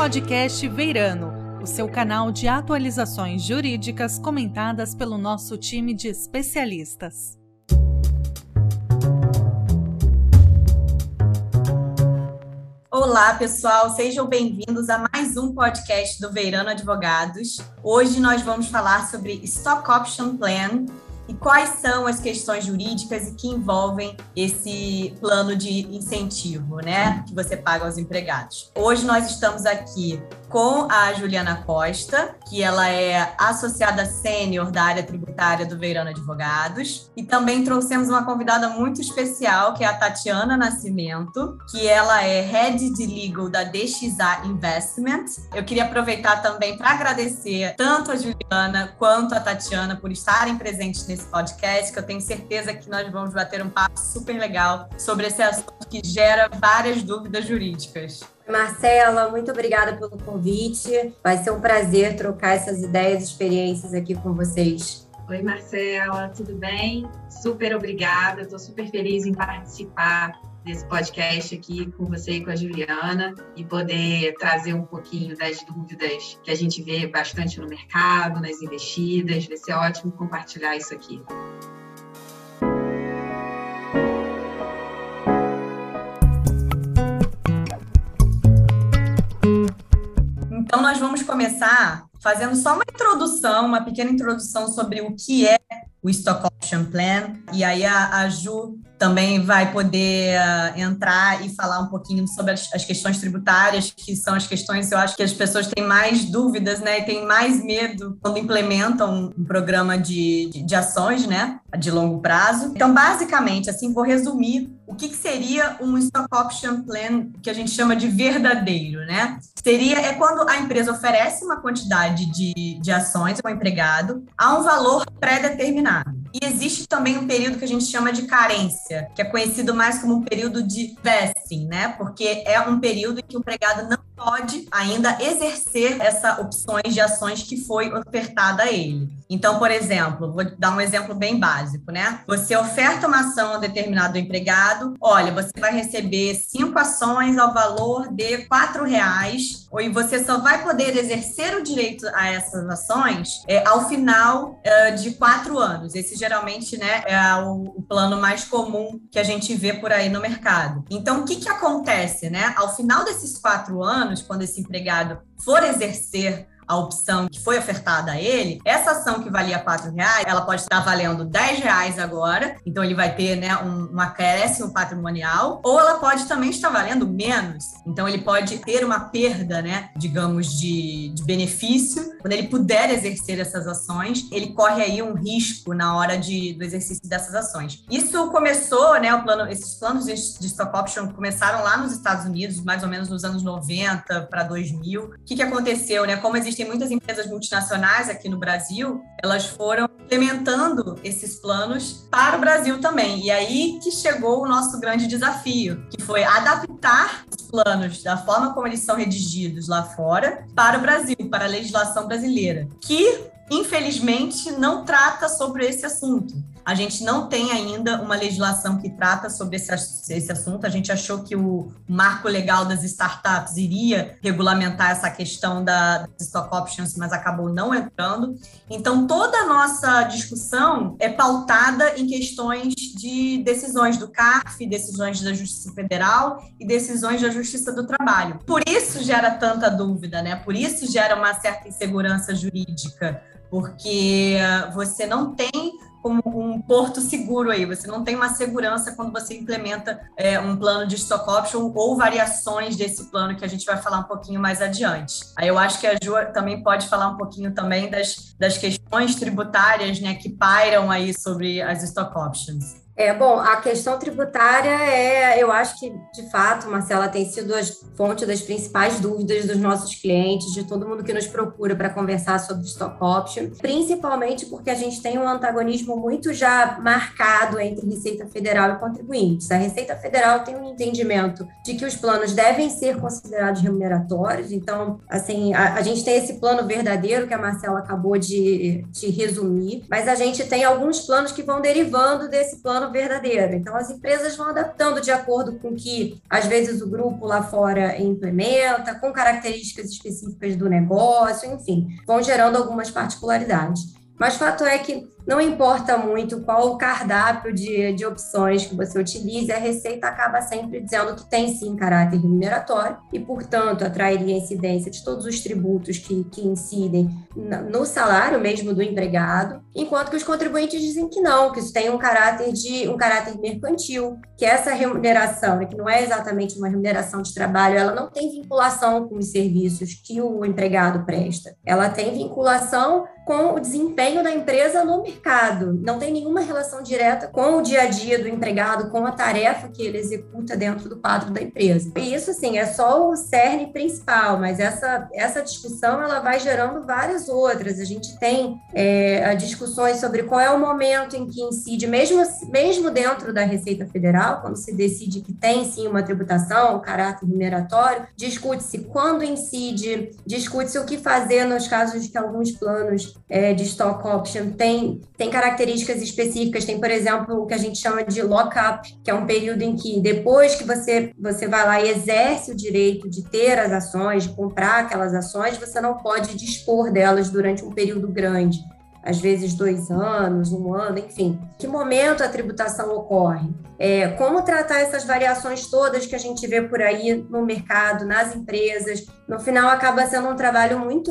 podcast Veirano, o seu canal de atualizações jurídicas comentadas pelo nosso time de especialistas. Olá, pessoal, sejam bem-vindos a mais um podcast do Veirano Advogados. Hoje nós vamos falar sobre Stock Option Plan, e quais são as questões jurídicas e que envolvem esse plano de incentivo, né, que você paga aos empregados. Hoje nós estamos aqui com a Juliana Costa, que ela é associada sênior da área tributária do Veirano Advogados, e também trouxemos uma convidada muito especial, que é a Tatiana Nascimento, que ela é Head de Legal da DXA Investment. Eu queria aproveitar também para agradecer tanto a Juliana quanto a Tatiana por estarem presentes nesse podcast, que eu tenho certeza que nós vamos bater um papo super legal sobre esse assunto que gera várias dúvidas jurídicas. Marcela, muito obrigada pelo convite. Vai ser um prazer trocar essas ideias e experiências aqui com vocês. Oi, Marcela, tudo bem? Super obrigada, estou super feliz em participar desse podcast aqui com você e com a Juliana e poder trazer um pouquinho das dúvidas que a gente vê bastante no mercado, nas investidas. Vai ser ótimo compartilhar isso aqui. Então, nós vamos começar fazendo só uma introdução, uma pequena introdução sobre o que é o Stock Option Plan. E aí a, a Ju também vai poder uh, entrar e falar um pouquinho sobre as, as, questões tributárias, que são as questões, eu acho que as pessoas têm mais dúvidas, né, e têm mais medo quando implementam um programa de, de, de ações, né, de longo prazo. Então, basicamente, assim, vou resumir o que, que, seria um stock option plan que a gente chama de verdadeiro, né? Seria é quando a empresa oferece uma quantidade de, de ações ao empregado a um valor pré-determinado. E existe também um período que a gente chama de carência, que é conhecido mais como período de vesting, né? Porque é um período em que o empregado não pode ainda exercer essa opções de ações que foi ofertada a ele. Então, por exemplo, vou dar um exemplo bem básico, né? Você oferta uma ação a determinado empregado, olha, você vai receber cinco ações ao valor de quatro reais, e você só vai poder exercer o direito a essas ações é, ao final é, de quatro anos. Esse geralmente, né, é o, o, plano mais comum que a gente vê por aí no mercado. Então, o que que acontece, né? Ao final desses quatro anos anos, quando esse empregado for exercer a opção que foi ofertada a ele, essa ação que valia quatro reais, ela pode estar valendo 10 reais agora, então ele vai ter né, um, um acréscimo patrimonial, ou ela pode também estar valendo menos, então ele pode ter uma perda, né, digamos, de, de benefício. Quando ele puder exercer essas ações, ele corre aí um risco na hora de, do exercício dessas ações. Isso começou, né, o plano, esses planos de, de stock option começaram lá nos Estados Unidos, mais ou menos nos anos 90 para 2000. O que, que aconteceu, né? Como existem muitas empresas multinacionais aqui no Brasil, elas foram implementando esses planos para o Brasil também. E aí que chegou o nosso grande desafio, que foi adaptar os planos da forma como eles são redigidos lá fora para o Brasil, para a legislação brasileira, que infelizmente não trata sobre esse assunto. A gente não tem ainda uma legislação que trata sobre esse, esse assunto. A gente achou que o marco legal das startups iria regulamentar essa questão da, stock options, mas acabou não entrando. Então, toda a nossa discussão é pautada em questões de decisões do CARF, decisões da Justiça Federal e decisões da Justiça do Trabalho. Por isso gera tanta dúvida, né? Por isso gera uma certa insegurança jurídica, porque você não tem como um porto seguro aí. Você não tem uma segurança quando você implementa é, um plano de stock option ou variações desse plano que a gente vai falar um pouquinho mais adiante. Aí eu acho que a Ju também pode falar um pouquinho também das, das questões tributárias né, que pairam aí sobre as stock options. É, bom, a questão tributária é, eu acho que, de fato, Marcela, tem sido a fonte das principais dúvidas dos nossos clientes, de todo mundo que nos procura para conversar sobre stock option, principalmente porque a gente tem um antagonismo muito já marcado entre Receita Federal e contribuintes. A Receita Federal tem um entendimento de que os planos devem ser considerados remuneratórios, então, assim, a, a gente tem esse plano verdadeiro que a Marcela acabou de, de resumir, mas a gente tem alguns planos que vão derivando desse plano verdadeiro. Então, as empresas vão adaptando de acordo com que, às vezes, o grupo lá fora implementa, com características específicas do negócio, enfim, vão gerando algumas particularidades. Mas fato é que não importa muito qual o cardápio de, de opções que você utilize, a Receita acaba sempre dizendo que tem sim caráter remuneratório e, portanto, atrairia a incidência de todos os tributos que, que incidem no salário mesmo do empregado, enquanto que os contribuintes dizem que não, que isso tem um caráter de um caráter mercantil, que essa remuneração, né, que não é exatamente uma remuneração de trabalho, ela não tem vinculação com os serviços que o empregado presta. Ela tem vinculação com o desempenho da empresa no mercado. Não tem nenhuma relação direta com o dia a dia do empregado, com a tarefa que ele executa dentro do quadro da empresa. E isso, assim, é só o cerne principal, mas essa, essa discussão ela vai gerando várias outras. A gente tem é, discussões sobre qual é o momento em que incide, mesmo, mesmo dentro da Receita Federal, quando se decide que tem sim uma tributação, um caráter mineratório, discute-se quando incide, discute-se o que fazer nos casos de que alguns planos é, de stock option têm tem características específicas. Tem, por exemplo, o que a gente chama de lock-up, que é um período em que depois que você, você vai lá e exerce o direito de ter as ações, de comprar aquelas ações, você não pode dispor delas durante um período grande às vezes dois anos, um ano, enfim. Que momento a tributação ocorre? É, como tratar essas variações todas que a gente vê por aí no mercado, nas empresas? No final, acaba sendo um trabalho muito,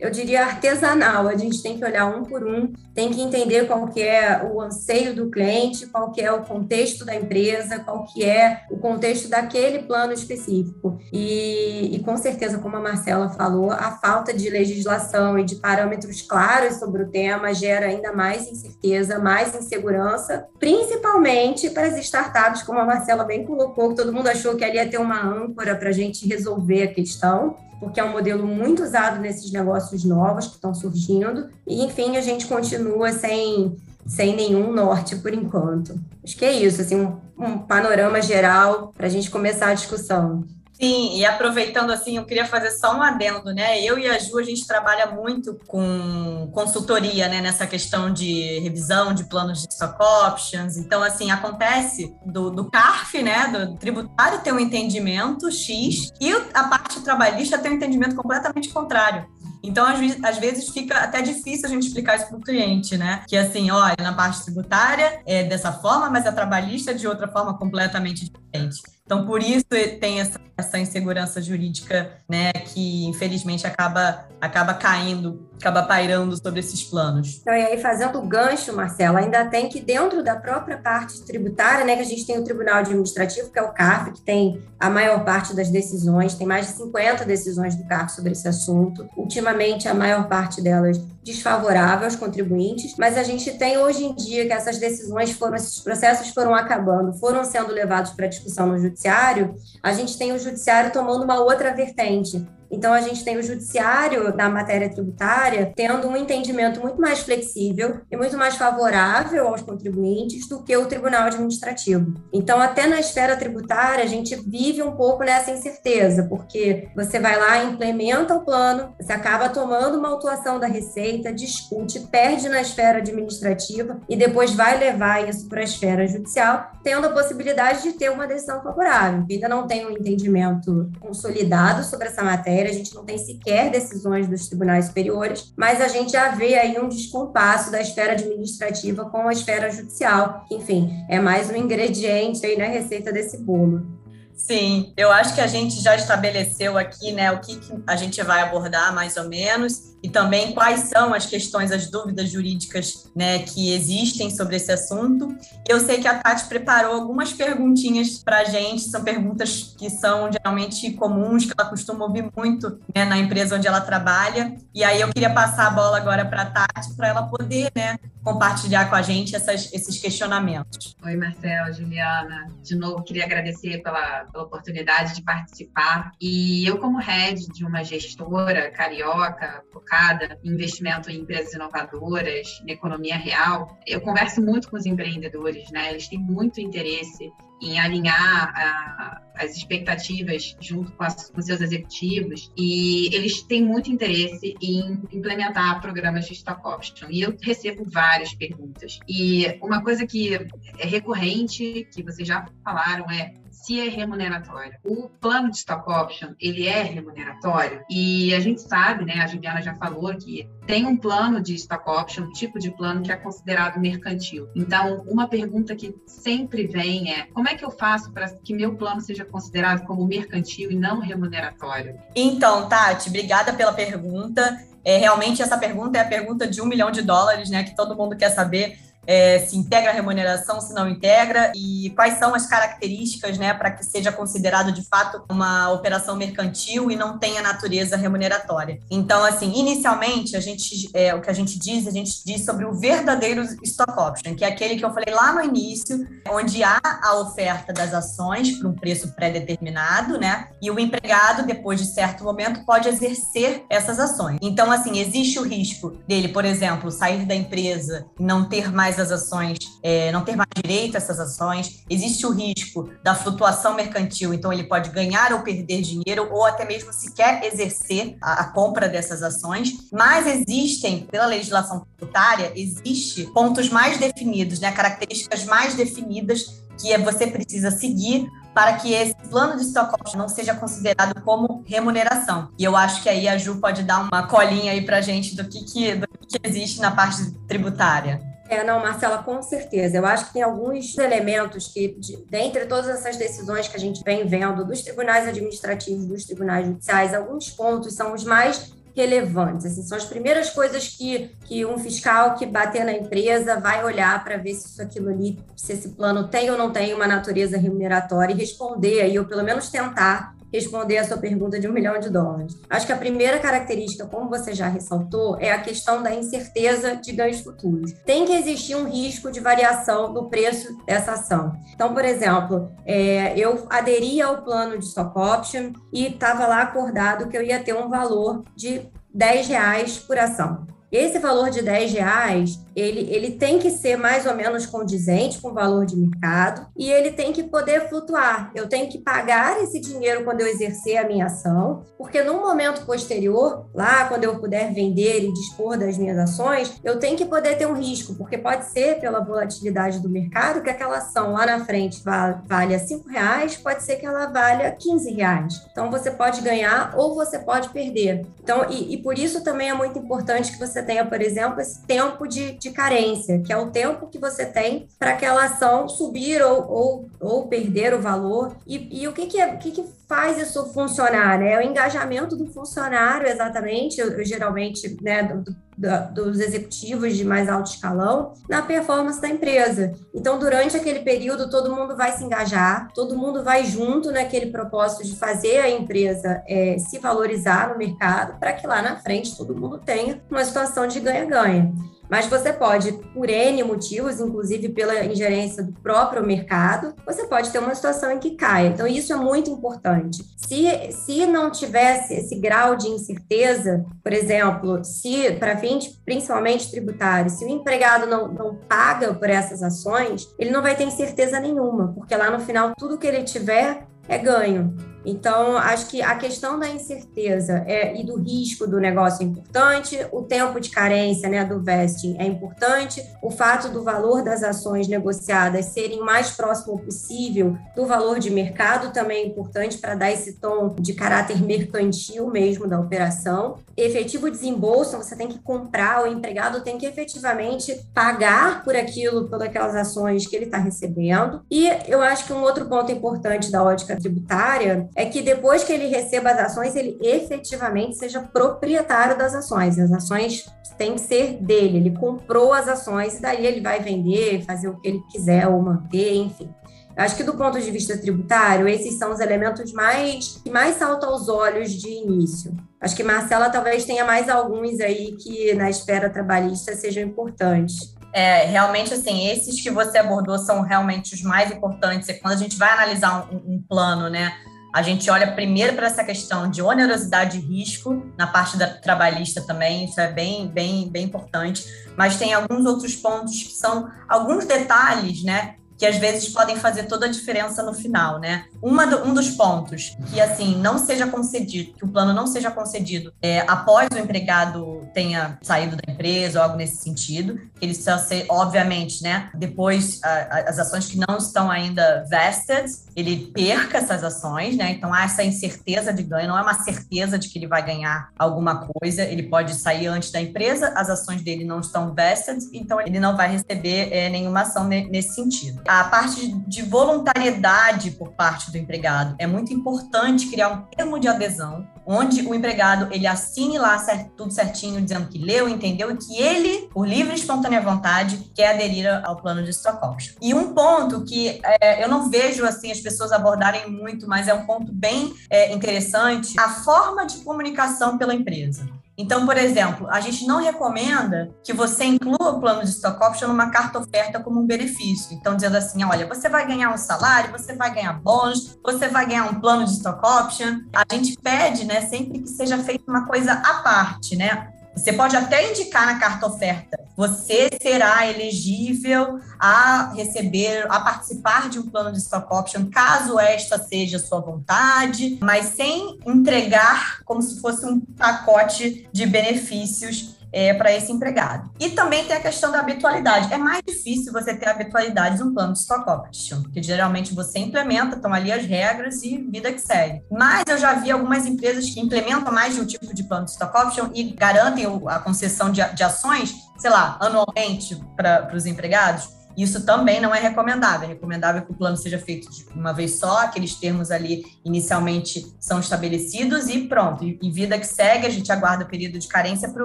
eu diria, artesanal. A gente tem que olhar um por um, tem que entender qual que é o anseio do cliente, qual que é o contexto da empresa, qual que é o contexto daquele plano específico. E, e com certeza, como a Marcela falou, a falta de legislação e de parâmetros claros sobre o tema gera ainda mais incerteza, mais insegurança, principalmente para as startups, como a Marcela bem colocou, que todo mundo achou que ali ia ter uma âncora para a gente resolver a questão, porque é um modelo muito usado nesses negócios novos que estão surgindo, e enfim, a gente continua sem, sem nenhum norte por enquanto. Acho que é isso, assim, um, um panorama geral para a gente começar a discussão. Sim, e aproveitando assim, eu queria fazer só um adendo, né? Eu e a Ju, a gente trabalha muito com consultoria, né, nessa questão de revisão de planos de stock options. Então, assim, acontece do, do CARF, né, do tributário ter um entendimento X e a parte trabalhista tem um entendimento completamente contrário. Então, às, vezes, fica até difícil a gente explicar isso para o cliente, né? Que assim, olha, na parte tributária é dessa forma, mas a trabalhista é de outra forma completamente diferente. Então, por isso tem essa, essa insegurança jurídica, né, que infelizmente acaba, acaba caindo, acaba pairando sobre esses planos. Então, e aí, fazendo o gancho, Marcela, ainda tem que dentro da própria parte tributária, né, que a gente tem o Tribunal Administrativo, que é o CARF, que tem a maior parte das decisões, tem mais de 50 decisões do CARF sobre esse assunto. Ultimamente, a maior parte delas desfavorável aos contribuintes, mas a gente tem hoje em dia que essas decisões foram, esses processos foram acabando, foram sendo levados para discussão no judiciário, a gente tem o judiciário tomando uma outra vertente. Então, a gente tem o judiciário da matéria tributária tendo um entendimento muito mais flexível e muito mais favorável aos contribuintes do que o tribunal administrativo. Então, até na esfera tributária, a gente vive um pouco nessa incerteza, porque você vai lá, implementa o plano, você acaba tomando uma autuação da Receita, discute, perde na esfera administrativa e depois vai levar isso para a esfera judicial, tendo a possibilidade de ter uma decisão favorável. Ainda não tem um entendimento consolidado sobre essa matéria a gente não tem sequer decisões dos tribunais superiores, mas a gente já vê aí um descompasso da esfera administrativa com a esfera judicial, enfim, é mais um ingrediente aí na receita desse bolo. Sim, eu acho que a gente já estabeleceu aqui, né, o que, que a gente vai abordar mais ou menos e também quais são as questões, as dúvidas jurídicas, né, que existem sobre esse assunto. Eu sei que a Tati preparou algumas perguntinhas para a gente, são perguntas que são geralmente comuns, que ela costuma ouvir muito né, na empresa onde ela trabalha. E aí eu queria passar a bola agora para a Tati, para ela poder, né, compartilhar com a gente essas, esses questionamentos. Oi, Marcel, Juliana. De novo, queria agradecer pela, pela oportunidade de participar. E eu, como head de uma gestora carioca, focada em investimento em empresas inovadoras, na economia real, eu converso muito com os empreendedores, né? Eles têm muito interesse em alinhar a, as expectativas junto com, as, com, seus executivos e eles têm muito interesse em implementar programas de stock option. E eu recebo várias perguntas. E uma coisa que é recorrente, que vocês já falaram, é se é remuneratório. O plano de stock option, ele é remuneratório e a gente sabe, né, a Juliana já falou que tem um plano de stock option, um tipo de plano que é considerado mercantil. Então, uma pergunta que sempre vem é: como é que eu faço para que meu plano seja considerado como mercantil e não remuneratório? Então, Tati, obrigada pela pergunta. É, realmente essa pergunta é a pergunta de um milhão de dólares, né? Que todo mundo quer saber é, se integra a remuneração, se não integra, e quais são as características né, para que seja considerado de fato uma operação mercantil e não tenha natureza remuneratória. Então, assim, inicialmente, a gente, é, o que a gente diz, a gente diz sobre o verdadeiro stock option, que é aquele que eu falei lá no início, onde há a oferta das ações por um preço pré-determinado, né? E o empregado, depois de certo momento, pode exercer essas ações. Então, assim, existe o risco dele, por exemplo, sair da empresa não ter mais mais as ações, é, não ter mais direito a essas ações, existe o risco da flutuação mercantil, então ele pode ganhar ou perder dinheiro, ou até mesmo sequer exercer a, a compra dessas ações, mas existem, pela legislação tributária, existe pontos mais definidos, né, características mais definidas que você precisa seguir para que esse plano de stock option não seja considerado como remuneração. E eu acho que aí a Ju pode dar uma colinha aí para gente do que, que, do que existe na parte tributária. É, não, Marcela, com certeza. Eu acho que tem alguns elementos que, de, dentre todas essas decisões que a gente vem vendo dos tribunais administrativos, dos tribunais judiciais, alguns pontos são os mais relevantes. Assim, são as primeiras coisas que, que um fiscal que bater na empresa vai olhar para ver se isso aquilo ali, se esse plano tem ou não tem uma natureza remuneratória e responder aí, ou pelo menos tentar responder a sua pergunta de um milhão de dólares. Acho que a primeira característica, como você já ressaltou, é a questão da incerteza de ganhos futuros. Tem que existir um risco de variação no preço dessa ação. Então, por exemplo, é, eu aderi ao plano de stock option e estava lá acordado que eu ia ter um valor de 10 reais por ação. Esse valor de 10 reais ele, ele tem que ser mais ou menos condizente com o valor de mercado e ele tem que poder flutuar. Eu tenho que pagar esse dinheiro quando eu exercer a minha ação, porque no momento posterior, lá quando eu puder vender e dispor das minhas ações, eu tenho que poder ter um risco, porque pode ser pela volatilidade do mercado que aquela ação lá na frente valha 5 reais, pode ser que ela valha 15 reais. Então você pode ganhar ou você pode perder. Então, e, e por isso também é muito importante que você tenha, por exemplo, esse tempo de de carência, que é o tempo que você tem para aquela ação subir ou, ou, ou perder o valor. E, e o que, que, é, o que, que faz isso funcionar? Né? É o engajamento do funcionário, exatamente, eu, eu geralmente, né, do, do, dos executivos de mais alto escalão, na performance da empresa. Então, durante aquele período, todo mundo vai se engajar, todo mundo vai junto naquele propósito de fazer a empresa é, se valorizar no mercado, para que lá na frente todo mundo tenha uma situação de ganha-ganha. Mas você pode, por N motivos, inclusive pela ingerência do próprio mercado, você pode ter uma situação em que caia. Então, isso é muito importante. Se, se não tivesse esse grau de incerteza, por exemplo, se para fins principalmente tributários, se o empregado não, não paga por essas ações, ele não vai ter incerteza nenhuma, porque lá no final tudo que ele tiver é ganho. Então, acho que a questão da incerteza é, e do risco do negócio é importante, o tempo de carência né, do vesting é importante, o fato do valor das ações negociadas serem mais próximo possível do valor de mercado também é importante para dar esse tom de caráter mercantil mesmo da operação. Efetivo desembolso, você tem que comprar, o empregado tem que efetivamente pagar por aquilo, por aquelas ações que ele está recebendo. E eu acho que um outro ponto importante da ótica tributária é que depois que ele receba as ações, ele efetivamente seja proprietário das ações. As ações têm que ser dele, ele comprou as ações e daí ele vai vender, fazer o que ele quiser ou manter, enfim. Acho que do ponto de vista tributário, esses são os elementos mais que mais saltam aos olhos de início. Acho que Marcela talvez tenha mais alguns aí que na esfera trabalhista sejam importantes. É, realmente, assim, esses que você abordou são realmente os mais importantes. Quando a gente vai analisar um, um plano, né, a gente olha primeiro para essa questão de onerosidade e risco, na parte da trabalhista também, isso é bem, bem, bem importante. Mas tem alguns outros pontos que são alguns detalhes, né? que às vezes podem fazer toda a diferença no final, né? Uma do, um dos pontos que, assim, não seja concedido, que o plano não seja concedido é, após o empregado tenha saído da empresa ou algo nesse sentido, que ele precisa ser, obviamente, né? Depois, a, a, as ações que não estão ainda vested, ele perca essas ações, né? Então há essa incerteza de ganho, não é uma certeza de que ele vai ganhar alguma coisa, ele pode sair antes da empresa, as ações dele não estão vested, então ele não vai receber é, nenhuma ação nesse sentido. A parte de voluntariedade por parte do empregado é muito importante criar um termo de adesão onde o empregado ele assine lá certo, tudo certinho, dizendo que leu, entendeu e que ele, por livre e espontânea vontade, quer aderir ao plano de stock option. E um ponto que é, eu não vejo assim as pessoas abordarem muito, mas é um ponto bem é, interessante, a forma de comunicação pela empresa. Então, por exemplo, a gente não recomenda que você inclua o plano de stock option numa carta oferta como um benefício. Então, dizendo assim, olha, você vai ganhar um salário, você vai ganhar bônus, você vai ganhar um plano de stock option. A gente pede, né, sempre que seja feita uma coisa à parte, né? Você pode até indicar na carta oferta, você será elegível a receber, a participar de um plano de stock option, caso esta seja sua vontade, mas sem entregar como se fosse um pacote de benefícios é, para esse empregado. E também tem a questão da habitualidade. É mais difícil você ter habitualidade de um plano de stock option, porque geralmente você implementa, estão ali as regras e vida que segue. Mas eu já vi algumas empresas que implementam mais de um tipo de plano de stock option e garantem a concessão de, de ações, sei lá, anualmente para os empregados isso também não é recomendável. É recomendável que o plano seja feito de uma vez só, aqueles termos ali inicialmente são estabelecidos e pronto. E, vida que segue, a gente aguarda o período de carência para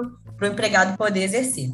o empregado poder exercer.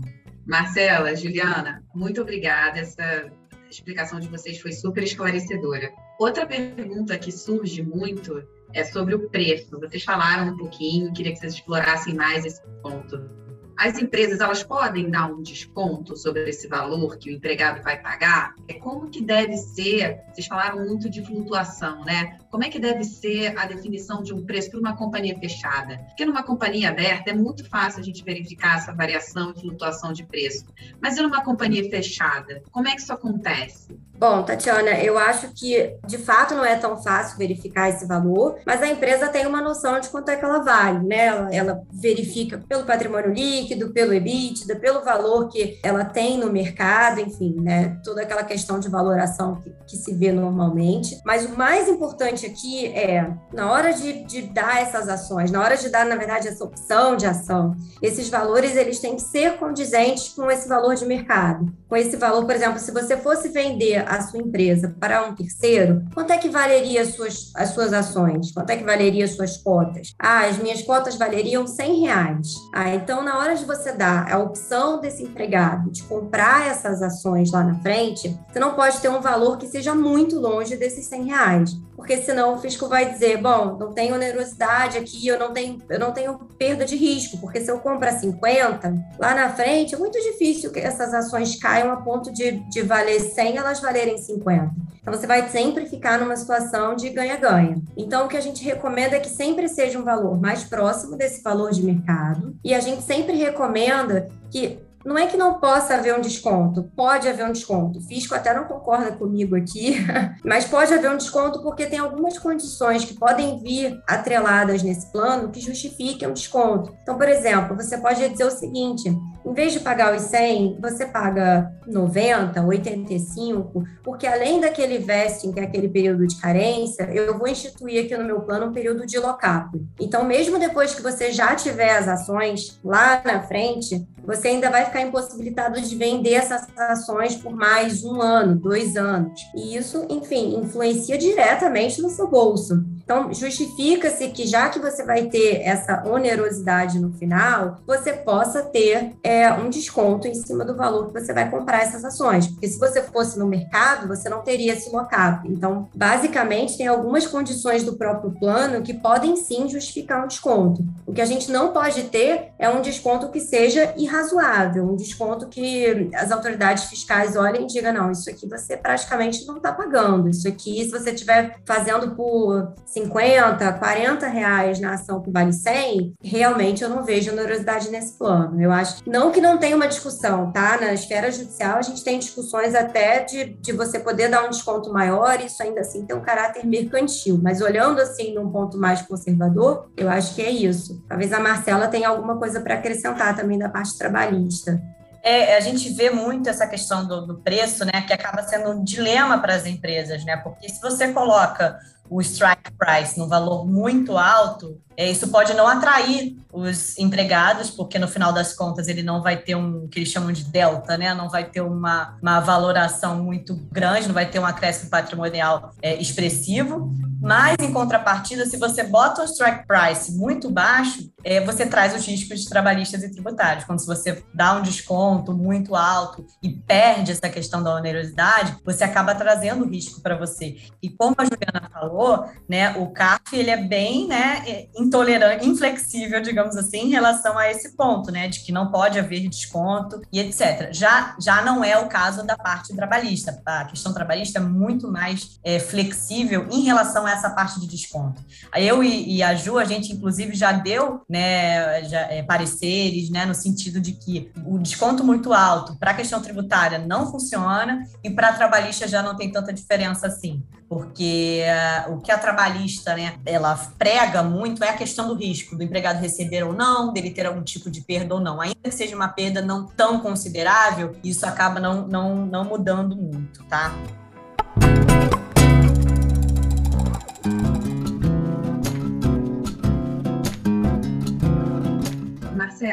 Marcela, Juliana, muito obrigada. Essa explicação de vocês foi super esclarecedora. Outra pergunta que surge muito é sobre o preço. Vocês falaram um pouquinho, queria que vocês explorassem mais esse ponto as empresas elas podem dar um desconto sobre esse valor que o empregado vai pagar? É como que deve ser? Vocês falaram muito de flutuação, né? Como é que deve ser a definição de um preço para uma companhia fechada? Porque numa companhia aberta é muito fácil a gente verificar essa variação e flutuação de preço. Mas e numa companhia fechada? Como é que isso acontece? Bom, Tatiana, eu acho que de fato não é tão fácil verificar esse valor, mas a empresa tem uma noção de quanto é que ela vale, né? Ela, ela verifica pelo patrimônio líquido, pelo EBITDA, pelo valor que ela tem no mercado, enfim, né? Toda aquela questão de valoração que, que se vê normalmente. Mas o mais importante aqui é, na hora de, de dar essas ações, na hora de dar, na verdade, essa opção de ação, esses valores eles têm que ser condizentes com esse valor de mercado. Com esse valor, por exemplo, se você fosse vender a sua empresa para um terceiro, quanto é que valeria as suas, as suas ações? Quanto é que valeria as suas cotas? Ah, as minhas cotas valeriam 100 reais. Ah, então na hora de você dar a opção desse empregado de comprar essas ações lá na frente, você não pode ter um valor que seja muito longe desses 100 reais porque senão o fisco vai dizer, bom, não tenho onerosidade aqui, eu não tenho, eu não tenho perda de risco, porque se eu compro a 50, lá na frente é muito difícil que essas ações caiam a ponto de, de valer 100, elas valerem 50. Então você vai sempre ficar numa situação de ganha-ganha. Então o que a gente recomenda é que sempre seja um valor mais próximo desse valor de mercado, e a gente sempre recomenda que não é que não possa haver um desconto, pode haver um desconto. O fisco até não concorda comigo aqui, mas pode haver um desconto porque tem algumas condições que podem vir atreladas nesse plano que justifiquem um desconto. Então, por exemplo, você pode dizer o seguinte: em vez de pagar os 100, você paga 90, 85, porque além daquele vesting, que é aquele período de carência, eu vou instituir aqui no meu plano um período de lock-up. Então, mesmo depois que você já tiver as ações lá na frente, você ainda vai ficar impossibilitado de vender essas ações por mais um ano, dois anos. E isso, enfim, influencia diretamente no seu bolso. Então, justifica-se que já que você vai ter essa onerosidade no final, você possa ter é, um desconto em cima do valor que você vai comprar essas ações. Porque se você fosse no mercado, você não teria esse lock-up. Então, basicamente, tem algumas condições do próprio plano que podem sim justificar um desconto. O que a gente não pode ter é um desconto que seja irrazoável, um desconto que as autoridades fiscais olhem e digam: não, isso aqui você praticamente não está pagando. Isso aqui, se você estiver fazendo por 50, 40 reais na ação que vale 100, realmente eu não vejo onerosidade nesse plano. Eu acho que não Não que não tenha uma discussão, tá? Na esfera judicial, a gente tem discussões até de, de você poder dar um desconto maior, isso ainda assim tem um caráter mercantil. Mas olhando assim num ponto mais conservador, eu acho que é isso. Talvez a Marcela tenha alguma coisa para acrescentar também da parte trabalhista. É, a gente vê muito essa questão do, do preço, né, que acaba sendo um dilema para as empresas, né, porque se você coloca o strike price num valor muito alto, é, isso pode não atrair os empregados, porque no final das contas ele não vai ter um que eles chamam de delta, né? Não vai ter uma, uma valoração muito grande, não vai ter um acréscimo patrimonial é, expressivo. Mas, em contrapartida, se você bota o strike price muito baixo, é, você traz os riscos trabalhistas e tributários. Quando você dá um desconto muito alto e perde essa questão da onerosidade, você acaba trazendo risco para você. E como a Juliana falou, né, o CARF ele é bem né, intolerante, inflexível, digamos assim, em relação a esse ponto, né, de que não pode haver desconto e etc. Já, já não é o caso da parte trabalhista. A questão trabalhista é muito mais é, flexível em relação a essa parte de desconto. Eu e, e a Ju, a gente inclusive já deu né, já, é, pareceres, né, no sentido de que o desconto muito alto para a questão tributária não funciona e para a trabalhista já não tem tanta diferença assim, porque uh, o que a trabalhista, né, ela prega muito é a questão do risco do empregado receber ou não, dele ter algum tipo de perda ou não, ainda que seja uma perda não tão considerável, isso acaba não, não, não mudando muito, tá?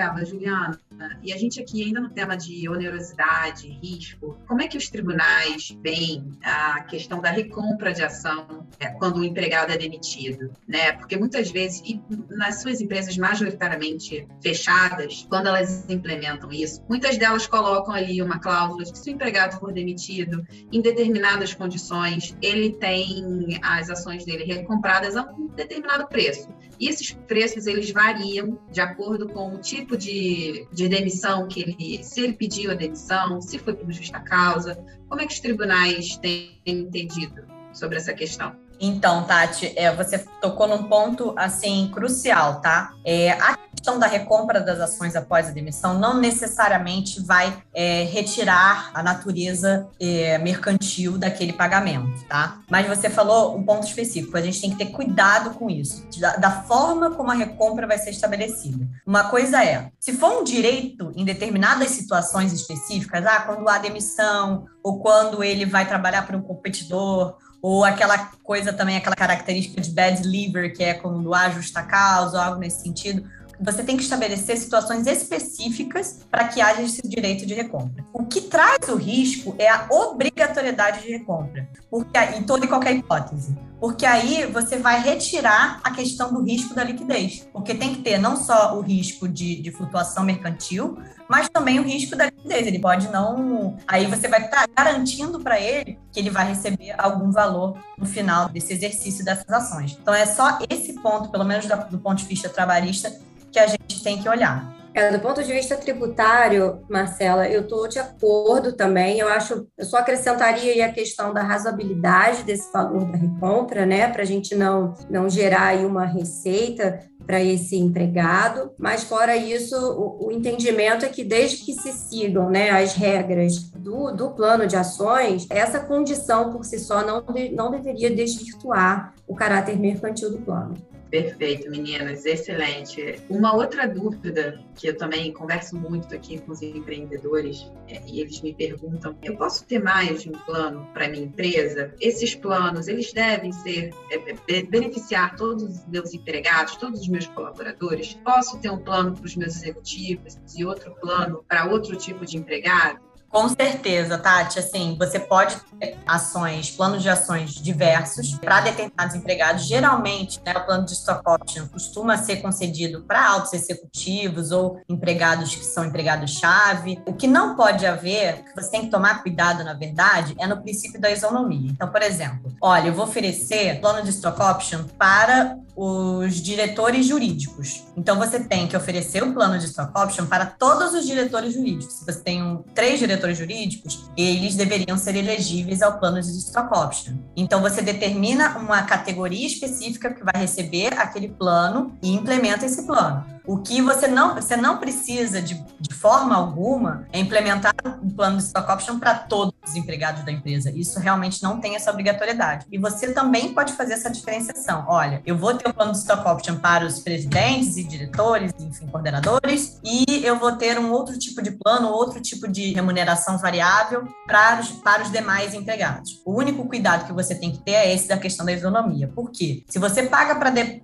Marcela, Juliana, e a gente aqui ainda no tema de onerosidade, risco, como é que os tribunais veem a questão da recompra de ação é, quando o empregado é demitido, né? Porque muitas vezes, e nas suas empresas majoritariamente fechadas, quando elas implementam isso, muitas delas colocam ali uma cláusula de que se o empregado for demitido em determinadas condições, ele tem as ações dele recompradas a um determinado preço. E esses preços eles variam de acordo com o tipo de, de demissão que ele, se ele pediu a demissão, se foi por justa causa. Como é que os tribunais têm entendido sobre essa questão? Então, Tati, é, você tocou num ponto assim crucial, tá? É, a questão da recompra das ações após a demissão não necessariamente vai é, retirar a natureza é, mercantil daquele pagamento, tá? Mas você falou um ponto específico, a gente tem que ter cuidado com isso, da, da forma como a recompra vai ser estabelecida. Uma coisa é, se for um direito em determinadas situações específicas, ah, quando há demissão, ou quando ele vai trabalhar para um competidor, ou aquela coisa também, aquela característica de bad liver, que é quando há justa causa, ou algo nesse sentido. Você tem que estabelecer situações específicas para que haja esse direito de recompra. O que traz o risco é a obrigatoriedade de recompra, porque em toda e qualquer hipótese porque aí você vai retirar a questão do risco da liquidez, porque tem que ter não só o risco de, de flutuação mercantil, mas também o risco da liquidez. Ele pode não. Aí você vai estar tá garantindo para ele que ele vai receber algum valor no final desse exercício dessas ações. Então é só esse ponto, pelo menos do ponto de vista trabalhista, que a gente tem que olhar. É, do ponto de vista tributário, Marcela, eu estou de acordo também. Eu acho, eu só acrescentaria a questão da razoabilidade desse valor da recompra, né, para a gente não, não gerar aí uma receita para esse empregado. Mas fora isso, o, o, entendimento é que desde que se sigam, né, as regras do, do plano de ações, essa condição por si só não, de, não deveria desvirtuar o caráter mercantil do plano. Perfeito, meninas, excelente. Uma outra dúvida que eu também converso muito aqui com os empreendedores é, e eles me perguntam: eu posso ter mais de um plano para minha empresa? Esses planos eles devem ser é, é, beneficiar todos os meus empregados, todos os meus colaboradores? Posso ter um plano para os meus executivos e outro plano para outro tipo de empregado? Com certeza, Tati. Assim, você pode ter ações, planos de ações diversos para determinados empregados. Geralmente, né, o plano de stock option costuma ser concedido para altos executivos ou empregados que são empregados-chave. O que não pode haver, que você tem que tomar cuidado, na verdade, é no princípio da isonomia. Então, por exemplo, olha, eu vou oferecer plano de stock option para os diretores jurídicos. Então, você tem que oferecer o plano de stock option para todos os diretores jurídicos. Se você tem um, três diretores jurídicos, eles deveriam ser elegíveis ao plano de stock option. Então, você determina uma categoria específica que vai receber aquele plano e implementa esse plano. O que você não, você não precisa de, de forma alguma é implementar um plano de stock option para todos os empregados da empresa. Isso realmente não tem essa obrigatoriedade. E você também pode fazer essa diferenciação. Olha, eu vou ter um plano de stock option para os presidentes e diretores, enfim, coordenadores, e eu vou ter um outro tipo de plano, outro tipo de remuneração variável para os, para os demais empregados. O único cuidado que você tem que ter é esse da questão da isonomia. Por quê? Se você paga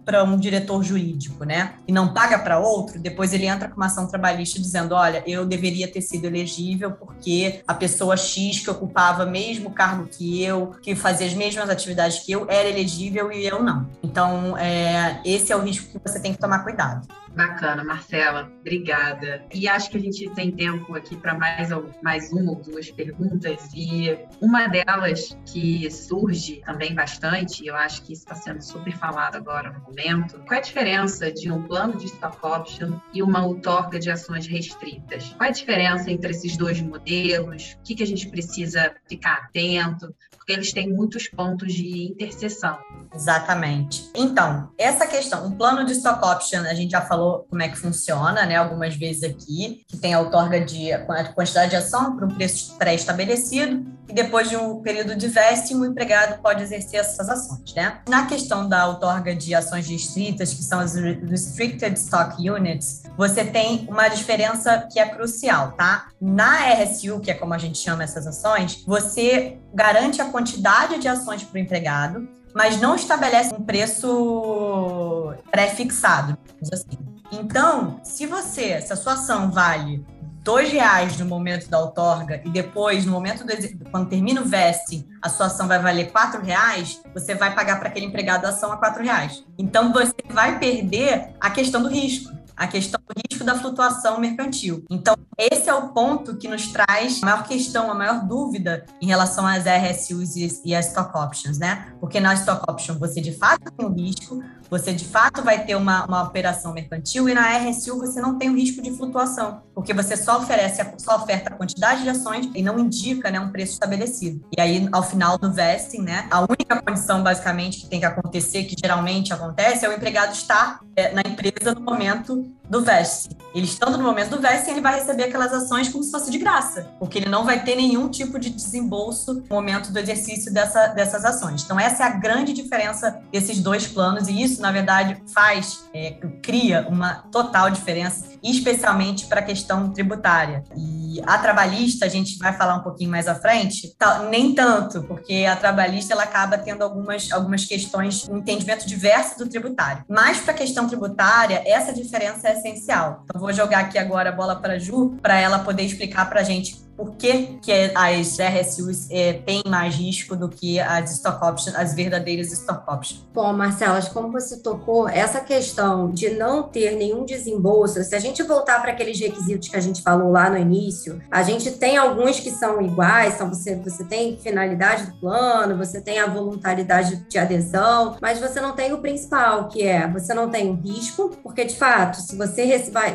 para um diretor jurídico, né, e não paga para outro, depois ele entra com uma ação trabalhista dizendo: olha, eu deveria ter sido elegível porque a pessoa X que ocupava o mesmo cargo que eu, que fazia as mesmas atividades que eu, era elegível e eu não. Então, é, esse é o risco que você tem que tomar cuidado. Bacana, Marcela, obrigada. E acho que a gente tem tempo aqui para mais, mais uma ou duas perguntas. E uma delas que surge também bastante, eu acho que está sendo super falado agora no momento, qual é a diferença de um plano de stock option e uma outorga de ações restritas? Qual é a diferença entre esses dois modelos? O que, que a gente precisa ficar atento? Porque eles têm muitos pontos de interseção. Exatamente. Então, essa questão, um plano de stock option, a gente já falou falou como é que funciona, né, algumas vezes aqui, que tem a outorga de quantidade de ação para um preço pré-estabelecido e depois de um período de vesting, o empregado pode exercer essas ações, né? Na questão da outorga de ações restritas, que são as Restricted Stock Units, você tem uma diferença que é crucial, tá? Na RSU, que é como a gente chama essas ações, você garante a quantidade de ações para o empregado, mas não estabelece um preço pré-fixado, assim. Então, se você, se a sua ação vale dois reais no momento da outorga e depois, no momento do quando termina o vesting, a sua ação vai valer quatro reais, você vai pagar para aquele empregado a ação a quatro reais. Então, você vai perder a questão do risco a questão risco da flutuação mercantil. Então, esse é o ponto que nos traz a maior questão, a maior dúvida em relação às RSUs e às stock options, né? Porque na stock option você de fato tem o risco, você de fato vai ter uma, uma operação mercantil e na RSU você não tem o risco de flutuação, porque você só oferece, só oferta a quantidade de ações e não indica né, um preço estabelecido. E aí, ao final do vesting, né, a única condição basicamente que tem que acontecer, que geralmente acontece, é o empregado estar é, na empresa no momento do vesting. Ele estando no momento do vesting, ele vai receber aquelas ações como se fosse de graça, porque ele não vai ter nenhum tipo de desembolso no momento do exercício dessa, dessas ações. Então, essa é a grande diferença desses dois planos, e isso, na verdade, faz, é, cria uma total diferença, especialmente para a questão tributária. E a trabalhista, a gente vai falar um pouquinho mais à frente, nem tanto, porque a trabalhista ela acaba tendo algumas, algumas questões, um entendimento diverso do tributário. Mas para a questão tributária, essa diferença é essencial. Então, vou jogar aqui agora a bola para a Ju, para ela poder explicar para a gente por que, que as RSUs é, têm mais risco do que as stock options, as verdadeiras stock options? Bom, Marcela, como você tocou, essa questão de não ter nenhum desembolso, se a gente voltar para aqueles requisitos que a gente falou lá no início, a gente tem alguns que são iguais, então você, você tem finalidade do plano, você tem a voluntariedade de adesão, mas você não tem o principal, que é você não tem o risco, porque de fato, se você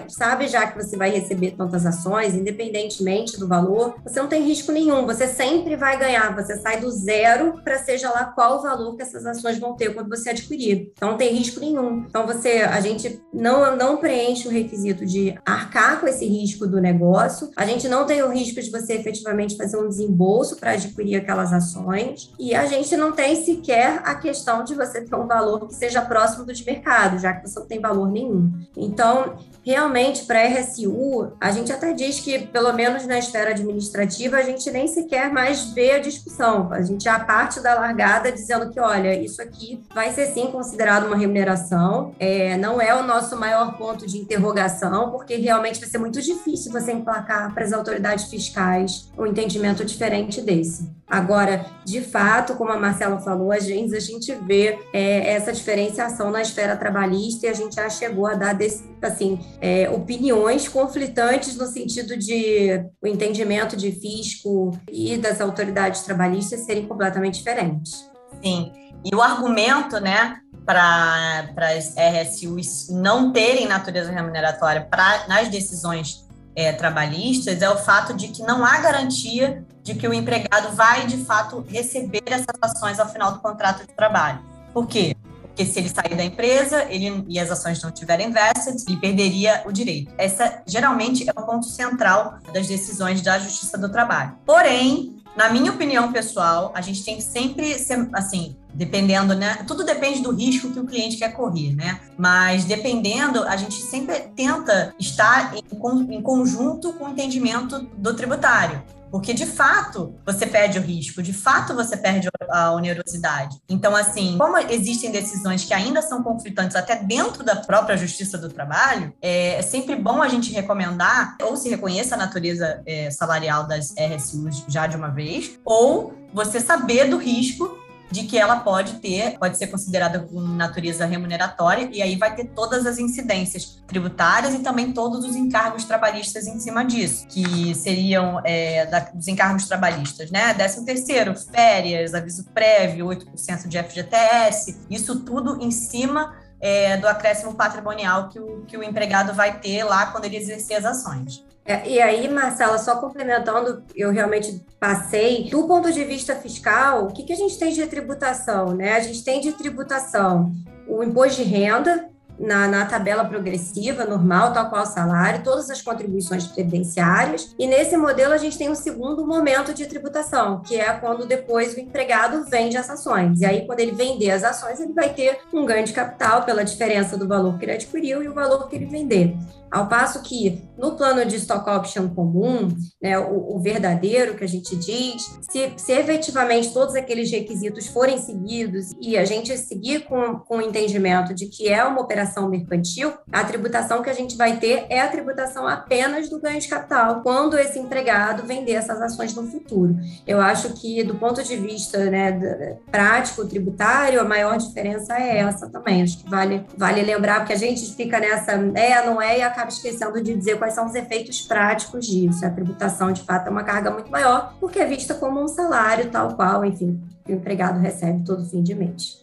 sabe já que você vai receber tantas ações, independentemente do valor valor, você não tem risco nenhum, você sempre vai ganhar, você sai do zero para seja lá qual o valor que essas ações vão ter quando você adquirir. Então não tem risco nenhum. Então você, a gente não, não preenche o requisito de arcar com esse risco do negócio, a gente não tem o risco de você efetivamente fazer um desembolso para adquirir aquelas ações e a gente não tem sequer a questão de você ter um valor que seja próximo do de mercado, já que você não tem valor nenhum. Então, realmente, para RSU, a gente até diz que, pelo menos na esfera administrativa, a gente nem sequer mais vê a discussão. A gente já parte da largada dizendo que, olha, isso aqui vai ser sim considerado uma remuneração, é, não é o nosso maior ponto de interrogação, porque realmente vai ser muito difícil você emplacar para as autoridades fiscais um entendimento diferente desse. Agora, de fato, como a Marcela falou, a gente, a gente vê é, essa diferenciação na esfera trabalhista e a gente já chegou a dar desse, assim, é, opiniões conflitantes no sentido de o entendimento de fisco e das autoridades trabalhistas serem completamente diferentes. Sim, e o argumento, né, para as RSUs não terem natureza remuneratória pra, nas decisões é, trabalhistas é o fato de que não há garantia de que o empregado vai, de fato, receber essas ações ao final do contrato de trabalho. Por quê? Porque se ele sair da empresa ele, e as ações não tiverem vested, ele perderia o direito. Essa geralmente é o ponto central das decisões da Justiça do Trabalho. Porém, na minha opinião pessoal, a gente tem que sempre ser, assim, dependendo, né? Tudo depende do risco que o cliente quer correr, né? Mas dependendo, a gente sempre tenta estar em, em conjunto com o entendimento do tributário. Porque, de fato, você perde o risco, de fato, você perde a onerosidade. Então, assim, como existem decisões que ainda são conflitantes até dentro da própria justiça do trabalho, é sempre bom a gente recomendar ou se reconheça a natureza é, salarial das RSUs já de uma vez, ou você saber do risco de que ela pode ter, pode ser considerada com natureza remuneratória, e aí vai ter todas as incidências tributárias e também todos os encargos trabalhistas em cima disso, que seriam é, da, dos encargos trabalhistas, né? 13 terceiro, férias, aviso prévio, 8% de FGTS, isso tudo em cima é, do acréscimo patrimonial que o, que o empregado vai ter lá quando ele exercer as ações. É, e aí, Marcela, só complementando, eu realmente passei, do ponto de vista fiscal, o que, que a gente tem de tributação? Né? A gente tem de tributação o imposto de renda, na, na, tabela progressiva, normal, tal qual o salário, todas as contribuições previdenciárias. E nesse modelo a gente tem um segundo momento de tributação, que é quando depois o empregado vende as ações. E aí, quando ele vender as ações, ele vai ter um ganho de capital pela diferença do valor que ele adquiriu e o valor que ele vender. Ao passo que no plano de stock option comum, né, o, o verdadeiro que a gente diz, se, se, efetivamente todos aqueles requisitos forem seguidos e a gente seguir com, com o entendimento de que é uma operação mercantil, a tributação que a gente vai ter é a tributação apenas do ganho de capital, quando esse empregado vender essas ações no futuro. Eu acho que, do ponto de vista né, prático, tributário, a maior diferença é essa também. Acho que vale, vale lembrar, porque a gente fica nessa é, não é, e acaba acaba esquecendo de dizer quais são os efeitos práticos disso. A tributação, de fato, é uma carga muito maior, porque é vista como um salário tal qual, enfim, que o empregado recebe todo fim de mês.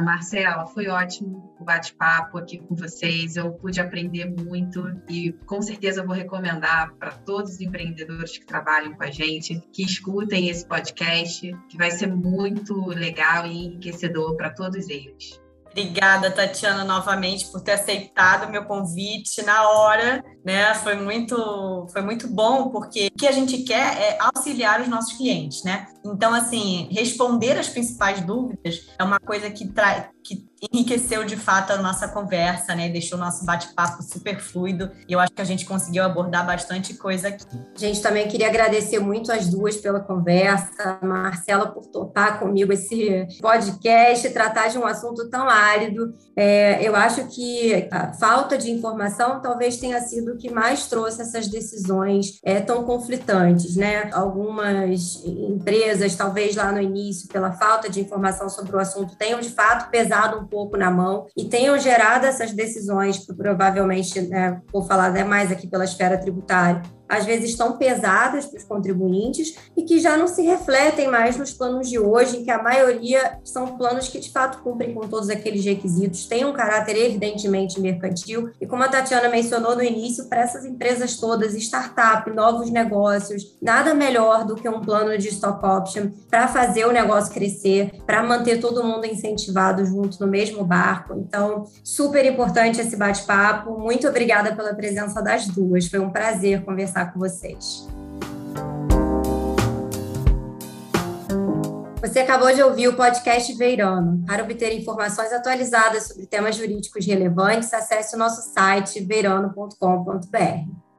Juliana, Marcela, foi ótimo o bate-papo aqui com vocês. Eu pude aprender muito e com certeza vou recomendar para todos os empreendedores que trabalham com a gente que escutem esse podcast, que vai ser muito legal e enriquecedor para todos eles. Obrigada, Tatiana, novamente por ter aceitado o meu convite na hora, né? Foi muito, foi muito bom, porque o que a gente quer é auxiliar os nossos clientes, né? Então, assim, responder as principais dúvidas é uma coisa que, que enriqueceu de fato a nossa conversa, né? Deixou o nosso bate-papo super fluido e eu acho que a gente conseguiu abordar bastante coisa aqui. Gente, também queria agradecer muito as duas pela conversa, a Marcela por topar comigo esse podcast, tratar de um assunto tão árido. É, eu acho que a falta de informação talvez tenha sido o que mais trouxe essas decisões é, tão conflitantes, né? Algumas empresas, talvez lá no início, pela falta de informação sobre o assunto, tenham de fato pesado um pouco na mão e tenham gerado essas decisões, provavelmente, né, vou falar né, mais aqui pela esfera tributária, às vezes tão pesadas para os contribuintes e que já não se refletem mais nos planos de hoje, em que a maioria são planos que de fato cumprem com todos aqueles requisitos, têm um caráter evidentemente mercantil. E como a Tatiana mencionou no início, para essas empresas todas, startup, novos negócios, nada melhor do que um plano de stock option para fazer o negócio crescer, para manter todo mundo incentivado junto no mesmo barco. Então, super importante esse bate-papo. Muito obrigada pela presença das duas. Foi um prazer conversar conversar com vocês. Você acabou de ouvir o podcast Veirano. Para obter informações atualizadas sobre temas jurídicos relevantes, acesse o nosso site veirano.com.br.